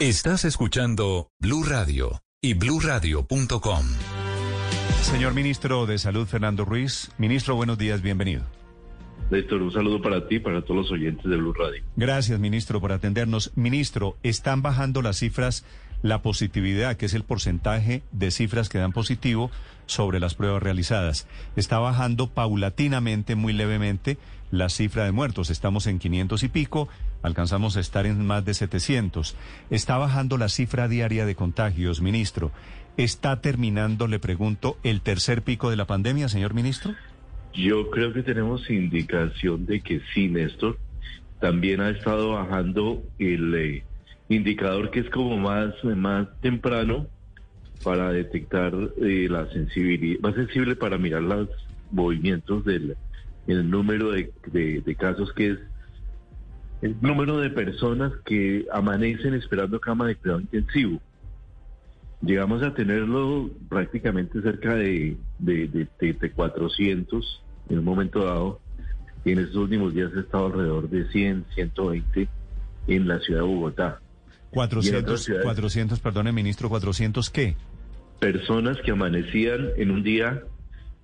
Estás escuchando Blue Radio y BlueRadio.com. Señor ministro de Salud, Fernando Ruiz. Ministro, buenos días, bienvenido. Néstor, un saludo para ti y para todos los oyentes de Blue Radio. Gracias, ministro, por atendernos. Ministro, están bajando las cifras, la positividad, que es el porcentaje de cifras que dan positivo sobre las pruebas realizadas. Está bajando paulatinamente, muy levemente, la cifra de muertos. Estamos en 500 y pico, alcanzamos a estar en más de 700. Está bajando la cifra diaria de contagios, ministro. ¿Está terminando, le pregunto, el tercer pico de la pandemia, señor ministro? Yo creo que tenemos indicación de que sí, Néstor. También ha estado bajando el eh, indicador que es como más, más temprano para detectar eh, la sensibilidad, más sensible para mirar los movimientos del el número de, de casos que es el número de personas que amanecen esperando cama de cuidado intensivo llegamos a tenerlo prácticamente cerca de, de, 400 en un momento dado. Y en estos últimos días ha estado alrededor de 100, 120 en la ciudad de Bogotá. 400, 400, perdone, ministro, 400 qué? Personas que amanecían en un día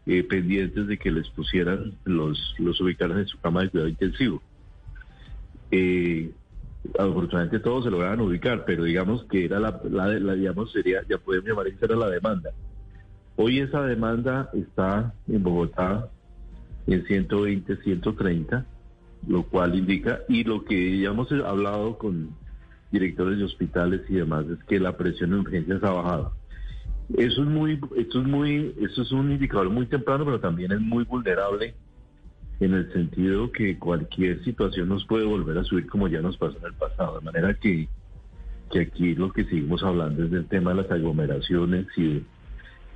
eh, pendientes de que les pusieran, los, los ubicaran en su cama de cuidado intensivo. Eh, afortunadamente todos se lograban ubicar, pero digamos que era la, la, digamos sería, ya podemos llamar esa era la demanda. Hoy esa demanda está en Bogotá en 120, 130, lo cual indica, y lo que ya hemos hablado con directores de hospitales y demás, es que la presión en urgencias ha bajado. Eso es muy, esto es muy, eso es un indicador muy temprano, pero también es muy vulnerable en el sentido que cualquier situación nos puede volver a subir como ya nos pasó en el pasado. De manera que, que aquí lo que seguimos hablando es del tema de las aglomeraciones y de,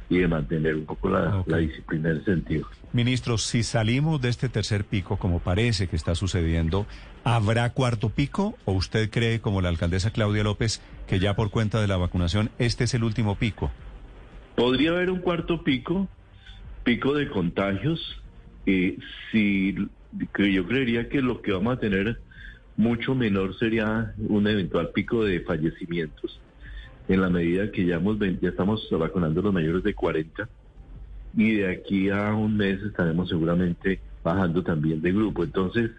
y de mantener un poco la, la disciplina en ese sentido. Ministro, si salimos de este tercer pico, como parece que está sucediendo, ¿habrá cuarto pico o usted cree, como la alcaldesa Claudia López, que ya por cuenta de la vacunación este es el último pico? Podría haber un cuarto pico, pico de contagios, eh, si que yo creería que lo que vamos a tener mucho menor sería un eventual pico de fallecimientos en la medida que ya, hemos, ya estamos vacunando los mayores de 40 y de aquí a un mes estaremos seguramente bajando también de grupo. Entonces,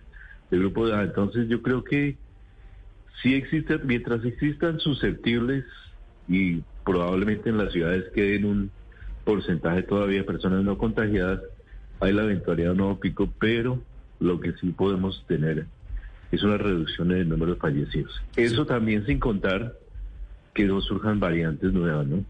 de grupo de, entonces yo creo que si existe, mientras existan susceptibles y probablemente en las ciudades queden un porcentaje todavía de personas no contagiadas, hay la eventualidad de un nuevo pico, pero lo que sí podemos tener es una reducción en el número de fallecidos. Eso también sin contar que no surjan variantes nuevas, ¿no?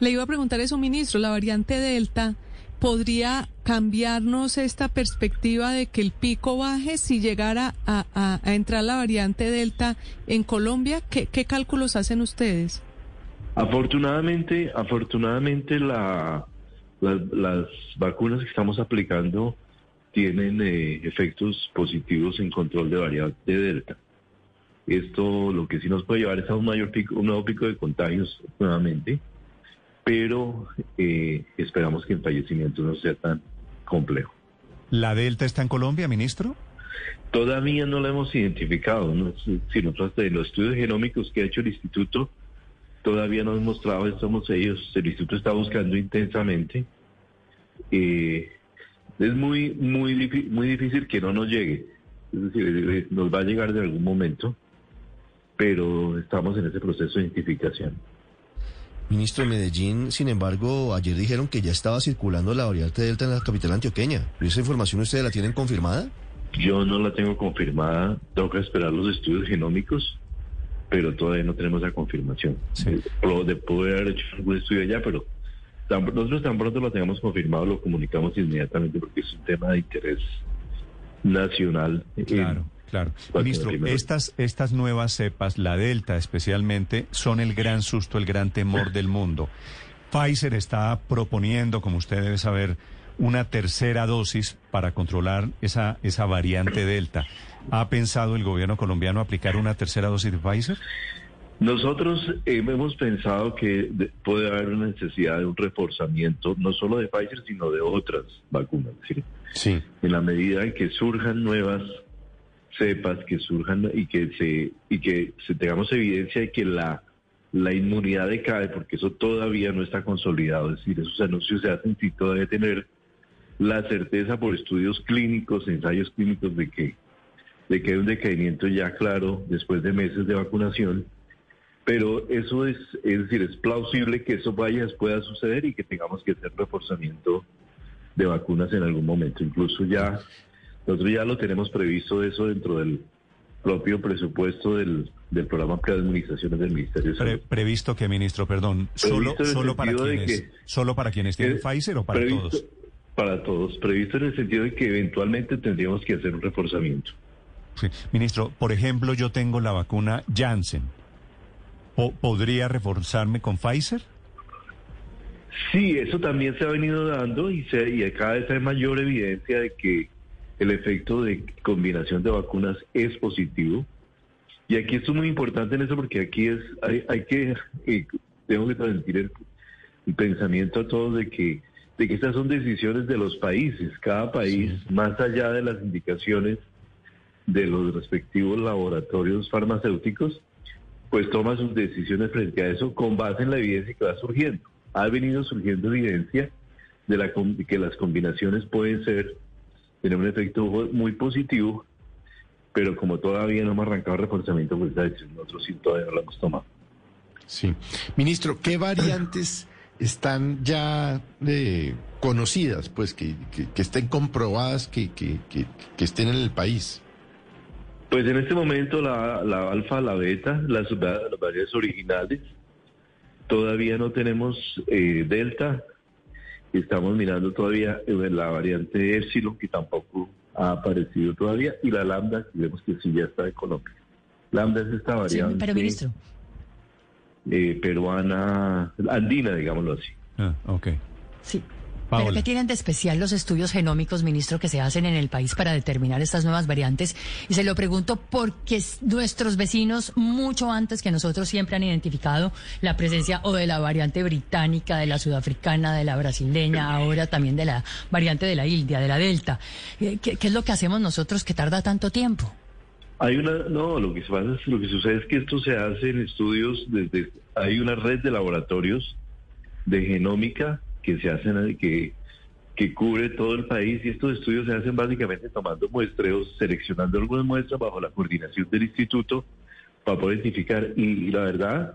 Le iba a preguntar eso, ministro, la variante Delta. ¿Podría cambiarnos esta perspectiva de que el pico baje si llegara a, entrar la variante Delta en Colombia? ¿Qué, ¿Qué, cálculos hacen ustedes? Afortunadamente, afortunadamente la, las, vacunas que estamos aplicando tienen eh, efectos positivos en control de variante Delta. Esto lo que sí nos puede llevar es a un mayor pico, un nuevo pico de contagios nuevamente, pero eh, esperamos que el fallecimiento no sea tan complejo. ¿La Delta está en Colombia, ministro? Todavía no la hemos identificado, ¿no? si nosotros de los estudios genómicos que ha hecho el instituto, todavía no hemos mostrado, estamos ellos, el instituto está buscando intensamente. Eh, es muy, muy, muy difícil que no nos llegue, es decir, eh, eh, nos va a llegar de algún momento, pero estamos en ese proceso de identificación. Ministro de Medellín, sin embargo, ayer dijeron que ya estaba circulando la variante Delta en la capital antioqueña. ¿Esa información ustedes la tienen confirmada? Yo no la tengo confirmada, tengo que esperar los estudios genómicos pero todavía no tenemos la confirmación. Sí. de poder haber hecho algún estudio allá, pero tan- nosotros tan pronto lo tengamos confirmado, lo comunicamos inmediatamente porque es un tema de interés nacional. eh, Claro, claro. Ministro, estas, estas nuevas cepas, la Delta especialmente, son el gran susto, el gran temor del mundo. Pfizer está proponiendo, como usted debe saber, una tercera dosis para controlar esa, esa variante Delta. ¿Ha pensado el gobierno colombiano aplicar una tercera dosis de Pfizer? Nosotros eh, hemos pensado que de- puede haber una necesidad de un reforzamiento, no solo de Pfizer, sino de otras vacunas. Sí. en la medida en que surjan nuevas cepas, que surjan y que se y que se tengamos evidencia de que la, la inmunidad decae, porque eso todavía no está consolidado. Es decir, esos anuncios se hacen sin todavía tener la certeza por estudios clínicos, ensayos clínicos de que de que hay un decaimiento ya claro después de meses de vacunación. Pero eso es, es decir, es plausible que eso vaya, pueda suceder y que tengamos que hacer reforzamiento de vacunas en algún momento. Incluso ya, nosotros ya lo tenemos previsto eso dentro del propio presupuesto del, del programa de inmunizaciones del Ministerio de Pre- Salud. previsto que, ministro, perdón, solo, solo para quienes, que- solo para quienes tienen Pfizer o para previsto- todos. Para todos, previsto en el sentido de que eventualmente tendríamos que hacer un reforzamiento. Sí. Ministro, por ejemplo, yo tengo la vacuna Janssen. Po- ¿Podría reforzarme con Pfizer? Sí, eso también se ha venido dando y, se, y cada vez hay mayor evidencia de que el efecto de combinación de vacunas es positivo. Y aquí esto es muy importante en eso porque aquí es hay, hay que eh, tengo que transmitir el, el pensamiento a todos de que de que estas son decisiones de los países. Cada país, más allá de las indicaciones de los respectivos laboratorios farmacéuticos, pues toma sus decisiones frente a eso con base en la evidencia que va surgiendo. Ha venido surgiendo evidencia de, la, que las combinaciones pueden ser, tener un efecto muy positivo, pero como todavía no hemos arrancado el reforzamiento, pues nosotros sí todavía no la hemos tomado. Sí. Ministro, ¿qué variantes están ya eh, conocidas, pues, que, que- que estén comprobadas, que- que- que estén en el país? Pues en este momento la, la alfa, la beta, las, las variedades originales, todavía no tenemos eh, delta, estamos mirando todavía la variante epsilon que tampoco ha aparecido todavía y la lambda que vemos que sí ya está en Colombia. Lambda es esta Sí, variante pero ministro, eh, peruana, andina, digámoslo así. Ah, ok. sí. Paola. ¿Pero qué tienen de especial los estudios genómicos, ministro, que se hacen en el país para determinar estas nuevas variantes? Y se lo pregunto porque nuestros vecinos, mucho antes que nosotros, siempre han identificado la presencia o de la variante británica, de la sudafricana, de la brasileña, ahora también de la variante de la India, de la Delta. Eh, ¿Qué, qué es lo que hacemos nosotros que tarda tanto tiempo? Hay una, no, lo que pasa es, lo que sucede es que esto se hace en estudios desde, hay una red de laboratorios de genómica que se hacen, que, que cubre todo el país y estos estudios se hacen básicamente tomando muestreos, seleccionando algunas muestras bajo la coordinación del instituto para poder identificar. Y, la verdad,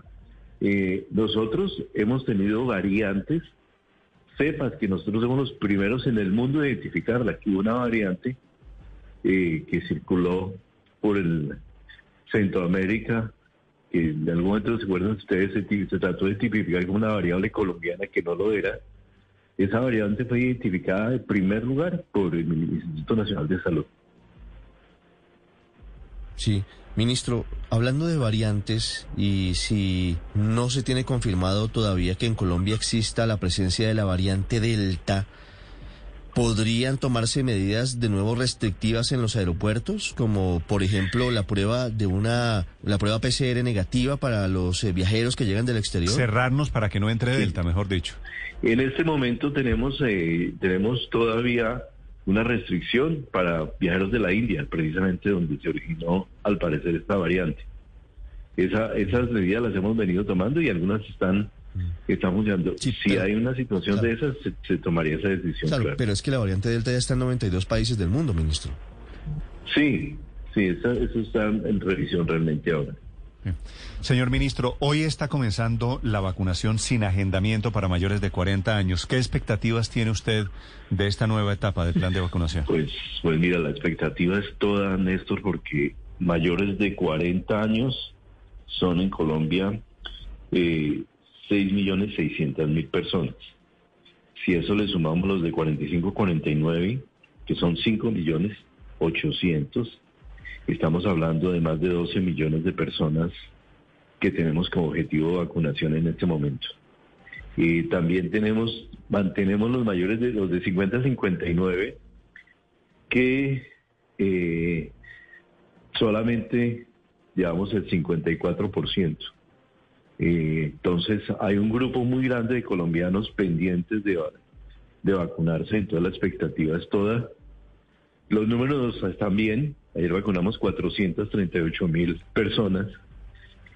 eh, nosotros hemos tenido variantes, cepas que nosotros somos los primeros en el mundo de identificarla, que hubo una variante eh, que circuló por el Centroamérica, que en algún momento se acuerdan ustedes, se, se trató de tipificar como una variable colombiana que no lo era. Esa variante fue identificada en primer lugar por el Instituto Nacional de Salud. Sí, ministro, hablando de variantes y si no se tiene confirmado todavía que en Colombia exista la presencia de la variante Delta, ¿podrían tomarse medidas de nuevo restrictivas en los aeropuertos, como por ejemplo la prueba de una la prueba PCR negativa para los eh, viajeros que llegan del exterior? Cerrarnos para que no entre Delta, mejor dicho. En este momento tenemos, eh, tenemos todavía una restricción para viajeros de la India, precisamente donde se originó al parecer esta variante. Esa, esas medidas las hemos venido tomando y algunas están, están funcionando. Sí, si pero- hay una situación claro. de esas, se, se tomaría esa decisión. Claro, claro. pero es que la variante Delta ya está en 92 países del mundo, ministro. Sí, sí, esa- eso está en revisión realmente ahora. Señor ministro, hoy está comenzando la vacunación sin agendamiento para mayores de 40 años. ¿Qué expectativas tiene usted de esta nueva etapa del plan de vacunación? Pues, pues mira, la expectativa es toda, Néstor, porque mayores de 40 años son en Colombia eh, 6.600.000 personas. Si eso le sumamos los de 45-49, que son 5 millones 800, estamos hablando de más de 12 millones de personas que tenemos como objetivo de vacunación en este momento. Y también tenemos, mantenemos los mayores de los de 50 a 59, que eh, solamente llevamos el 54%. Eh, entonces hay un grupo muy grande de colombianos pendientes de, de vacunarse, entonces la expectativa es toda. Los números están bien, ayer vacunamos 438 mil personas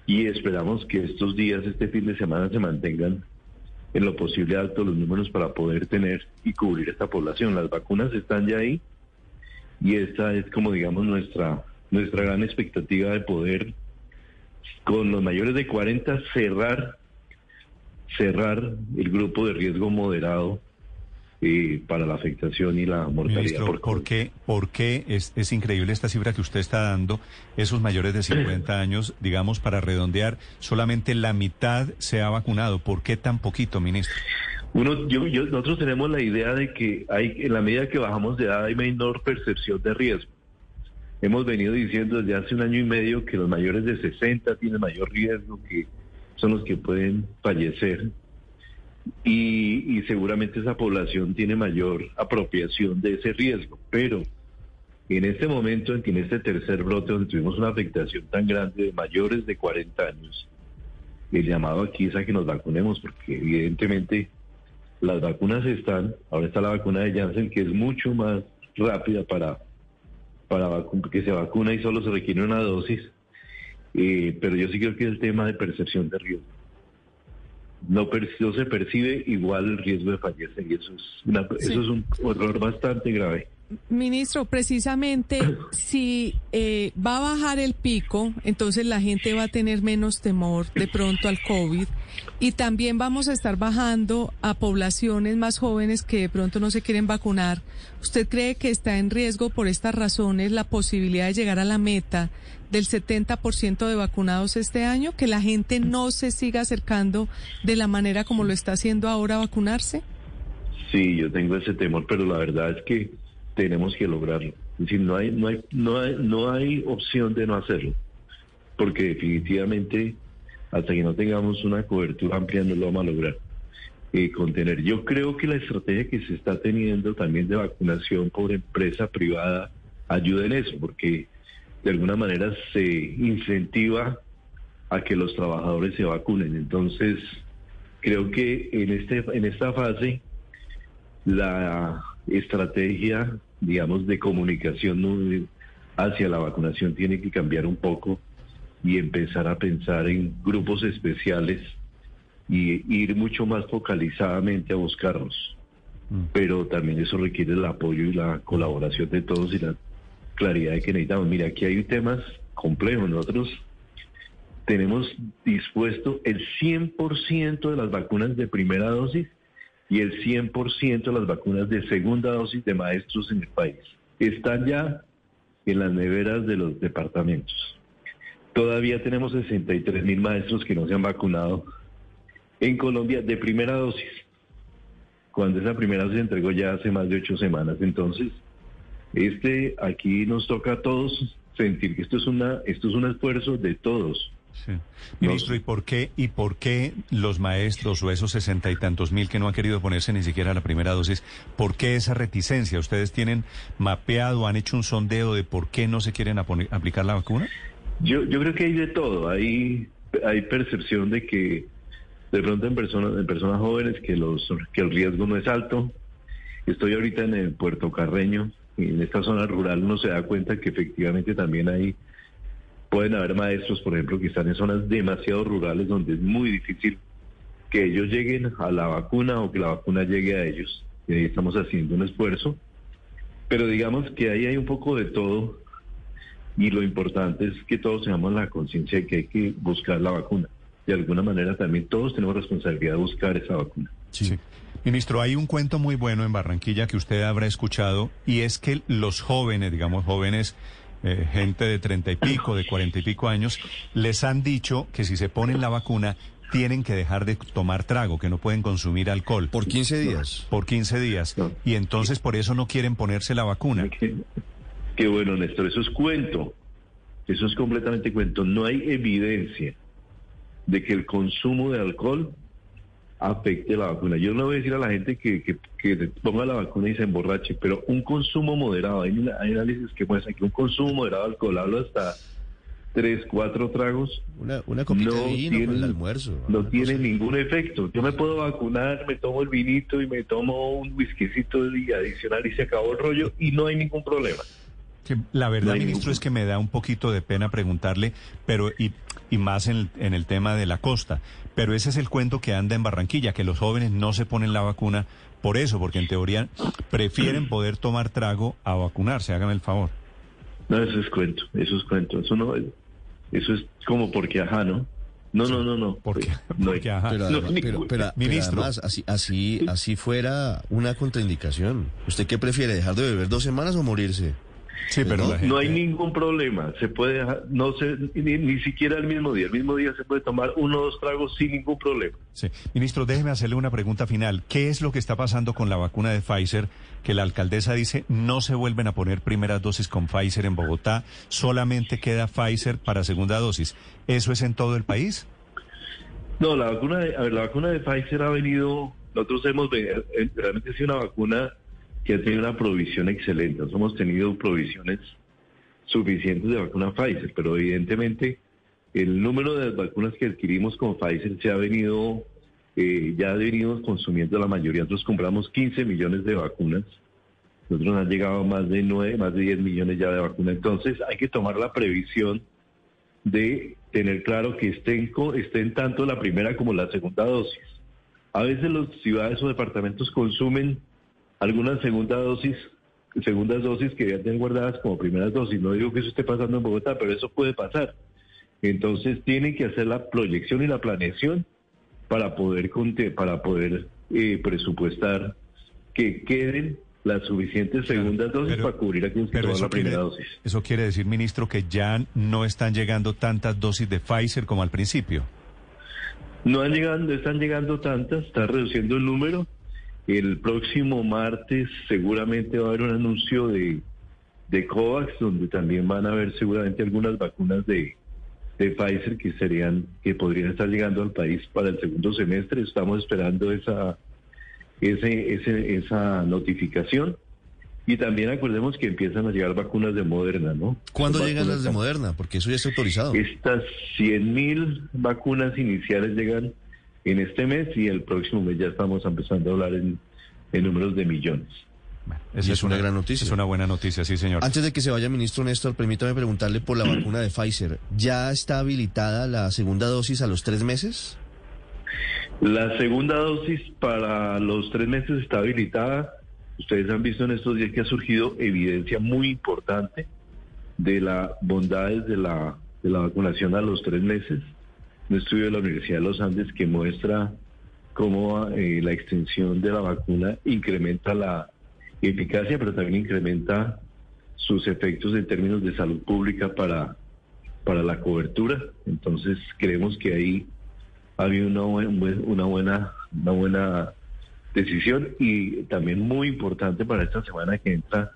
y esperamos que estos días, este fin de semana, se mantengan en lo posible altos los números para poder tener y cubrir esta población. Las vacunas están ya ahí y esta es como digamos nuestra nuestra gran expectativa de poder con los mayores de 40 cerrar cerrar el grupo de riesgo moderado eh, para la afectación y la mortalidad. por, ¿por qué, por qué es, es, increíble esta cifra que usted está dando? Esos mayores de 50 años, digamos, para redondear, solamente la mitad se ha vacunado. ¿Por qué tan poquito, ministro? Uno, yo, yo, nosotros tenemos la idea de que hay, en la medida que bajamos de edad hay menor percepción de riesgo. Hemos venido diciendo desde hace un año y medio que los mayores de 60 tienen mayor riesgo, que son los que pueden fallecer y, seguramente esa población tiene mayor apropiación de ese riesgo. Pero en este momento, en este tercer brote donde tuvimos una afectación tan grande de mayores de 40 años, el llamado aquí es a que nos vacunemos, porque evidentemente las vacunas están, ahora está la vacuna de Janssen, que es mucho más rápida para, para que se vacuna y solo se requiere una dosis, eh, pero yo sí creo que es el tema de percepción de riesgo no, se percibe igual el riesgo de fallecer y eso es, eso es un error bastante grave. Ministro, precisamente si eh, va a bajar el pico, entonces la gente va a tener menos temor de pronto al COVID y también vamos a estar bajando a poblaciones más jóvenes que de pronto no se quieren vacunar. ¿Usted cree que está en riesgo por estas razones la posibilidad de llegar a la meta del 70% de vacunados este año? ¿Que la gente no se siga acercando de la manera como lo está haciendo ahora a vacunarse? Sí, yo tengo ese temor, pero la verdad es que tenemos que lograrlo. Es decir, no hay, no hay, no hay, no hay opción de no hacerlo, porque definitivamente hasta que no tengamos una cobertura amplia no lo vamos a lograr eh, contener. Yo creo que la estrategia que se está teniendo también de vacunación por empresa privada ayuda en eso, porque de alguna manera se incentiva a que los trabajadores se vacunen. Entonces, creo que en este en esta fase la estrategia, digamos, de comunicación hacia la vacunación tiene que cambiar un poco y empezar a pensar en grupos especiales y ir mucho más focalizadamente a buscarlos. Mm. Pero también eso requiere el apoyo y la colaboración de todos y la claridad que necesitamos. Mira, aquí hay temas complejos. Nosotros tenemos dispuesto el 100% de las vacunas de primera dosis y el 100% de las vacunas de segunda dosis de maestros en el país. Están ya en las neveras de los departamentos. Todavía tenemos 63 mil maestros que no se han vacunado en Colombia de primera dosis, cuando esa primera se entregó ya hace más de ocho semanas. Entonces, este aquí nos toca a todos sentir que esto es una esto es un esfuerzo de todos. Ministro, ¿y por qué y por qué los maestros o esos sesenta y tantos mil que no han querido ponerse ni siquiera la primera dosis, por qué esa reticencia? ¿Ustedes tienen mapeado, han hecho un sondeo de por qué no se quieren aplicar la vacuna? Yo yo creo que hay de todo. Hay hay percepción de que de pronto en personas en personas jóvenes que los que el riesgo no es alto. Estoy ahorita en el Puerto Carreño en esta zona rural uno se da cuenta que efectivamente también hay, pueden haber maestros, por ejemplo, que están en zonas demasiado rurales donde es muy difícil que ellos lleguen a la vacuna o que la vacuna llegue a ellos. Y ahí estamos haciendo un esfuerzo. Pero digamos que ahí hay un poco de todo y lo importante es que todos tengamos la conciencia de que hay que buscar la vacuna. De alguna manera también todos tenemos responsabilidad de buscar esa vacuna. Sí. Ministro, hay un cuento muy bueno en Barranquilla que usted habrá escuchado y es que los jóvenes, digamos jóvenes, eh, gente de treinta y pico, de cuarenta y pico años, les han dicho que si se ponen la vacuna tienen que dejar de tomar trago, que no pueden consumir alcohol. Por 15 días. Por 15 días. Y entonces por eso no quieren ponerse la vacuna. Qué, qué bueno, Néstor, eso es cuento. Eso es completamente cuento. No hay evidencia de que el consumo de alcohol afecte la vacuna. Yo no voy a decir a la gente que, que, que ponga la vacuna y se emborrache, pero un consumo moderado, hay, una- hay análisis que muestran que un consumo moderado de alcohol, hablo hasta tres, cuatro tragos, Una, una copita no de vino tiene, con el almuerzo. no tiene cosa. ningún efecto. Yo me puedo vacunar, me tomo el vinito y me tomo un whiskycito y adicional y se acabó el rollo y no hay ningún problema. Que la verdad, No ministro, ningún- es que me da un poquito de pena preguntarle, pero y, y más en el, en el tema de la costa. Pero ese es el cuento que anda en Barranquilla, que los jóvenes no se ponen la vacuna por eso, porque en teoría prefieren poder tomar trago a vacunarse. Hágame el favor. No, eso es cuento, eso es cuento, eso no es, eso es como porque ajá, ¿no? No, no, no, no. Porque, no porque, ajá. Además- pero Ministro. además, así, así, así fuera una contraindicación. ¿Usted qué prefiere, dejar de beber dos semanas o morirse? Sí, pero no, la gente- No hay ningún problema, se puede dejar, no se, ni, ni siquiera el mismo día, el mismo día se puede tomar uno o dos tragos sin ningún problema. Sí. Ministro, déjeme hacerle una pregunta final. ¿Qué es lo que está pasando con la vacuna de Pfizer? Que la alcaldesa dice no se vuelven a poner primeras dosis con Pfizer en Bogotá, solamente queda Pfizer para segunda dosis. ¿Eso es en todo el país? No, la vacuna de, a ver, la vacuna de Pfizer ha venido, nosotros hemos eh, realmente sido una vacuna que ha tenido una provisión excelente. Nosotros hemos tenido provisiones suficientes de vacuna Pfizer, pero evidentemente el número de vacunas que adquirimos con Pfizer se ha venido, eh, ya venimos consumiendo la mayoría. Nosotros compramos 15 millones de vacunas. Nosotros nos han llegado más de 9, más de 10 millones ya de vacunas. Entonces hay que tomar la previsión de tener claro que estén, estén tanto la primera como la segunda dosis. A veces las ciudades o departamentos consumen algunas segunda dosis, segundas dosis que ya tienen guardadas como primeras dosis. No digo que eso esté pasando en Bogotá, pero eso puede pasar. Entonces tienen que hacer la proyección y la planeación para poder para poder eh, presupuestar que queden las suficientes segundas dosis pero- para cubrir a quienes la primera quiere, dosis. eso quiere decir, ministro, que ya no están llegando tantas dosis de Pfizer como al principio. No han llegado, no están llegando tantas, está reduciendo el número. El próximo martes seguramente va a haber un anuncio de, de COVAX, donde también van a haber seguramente algunas vacunas de, de Pfizer que serían, que podrían estar llegando al país para el segundo semestre. Estamos esperando esa, ese, ese, esa notificación. Y también acordemos que empiezan a llegar vacunas de Moderna, ¿no? ¿Cuándo llegan las de Moderna? Porque eso ya está autorizado. estas 100.000 vacunas iniciales llegan en este mes y el próximo mes ya estamos empezando a hablar en, en números de millones. Bueno, Y es una gran noticia. Es una buena noticia, sí, señor. Antes de que se vaya, ministro Néstor, permítame preguntarle por la vacuna de Pfizer. ¿Ya está habilitada la segunda dosis a los tres meses? La segunda dosis para los tres meses está habilitada. Ustedes han visto en estos días que ha surgido evidencia muy importante de las bondades de la, de la vacunación a los tres meses. Un estudio de la Universidad de los Andes que muestra cómo eh, la extensión de la vacuna incrementa la eficacia, pero también incrementa sus efectos en términos de salud pública para, para la cobertura. Entonces creemos que ahí ha habido una, buen- buen- una buena una buena decisión y también muy importante para esta semana que entra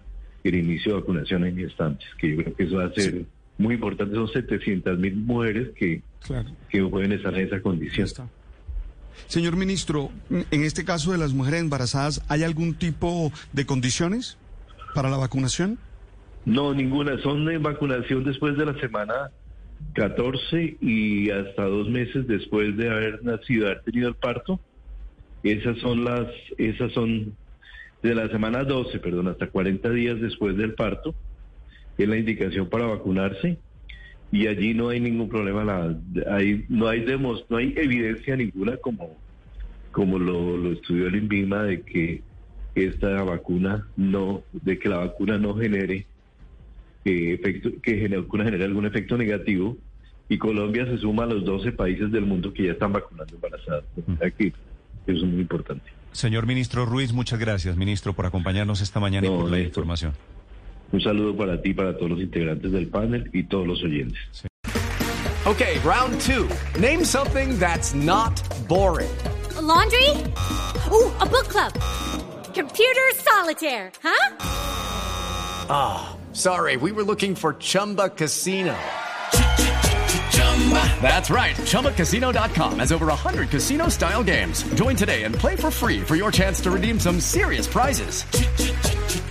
el inicio de vacunación en gestantes, que yo creo que eso va a ser muy importante. Son 700 mil mujeres que, Claro. que pueden estar en esa condición. está. Señor ministro, en este caso de las mujeres embarazadas, ¿hay algún tipo de condiciones para la vacunación? No, ninguna. Son de vacunación después de la semana 14 y hasta dos meses después de haber nacido, haber tenido el parto. Esas son las, esas son de la semana 12, perdón, hasta 40 días después del parto. Es la indicación para vacunarse y allí no hay ningún problema. La, hay, no hay demos, no hay evidencia ninguna como, como lo, lo estudió el INVIMA de que esta vacuna no, de que la vacuna no genere eh, efecto, que vacuna genere algún efecto negativo y Colombia se suma a los 12 países del mundo que ya están vacunando embarazadas. Que eso es muy importante. Señor ministro Ruiz, muchas gracias, ministro, por acompañarnos esta mañana y por la información. Un saludo para ti, para todos los integrantes del panel y todos los oyentes. Okay, round two. Name something that's not boring. A laundry? Ooh, a book club. Computer solitaire, huh? Ah, sorry, we were looking for Chumba Casino. That's right. ChumbaCasino.com has over 100 casino style games. Join today and play for free for your chance to redeem some serious prizes.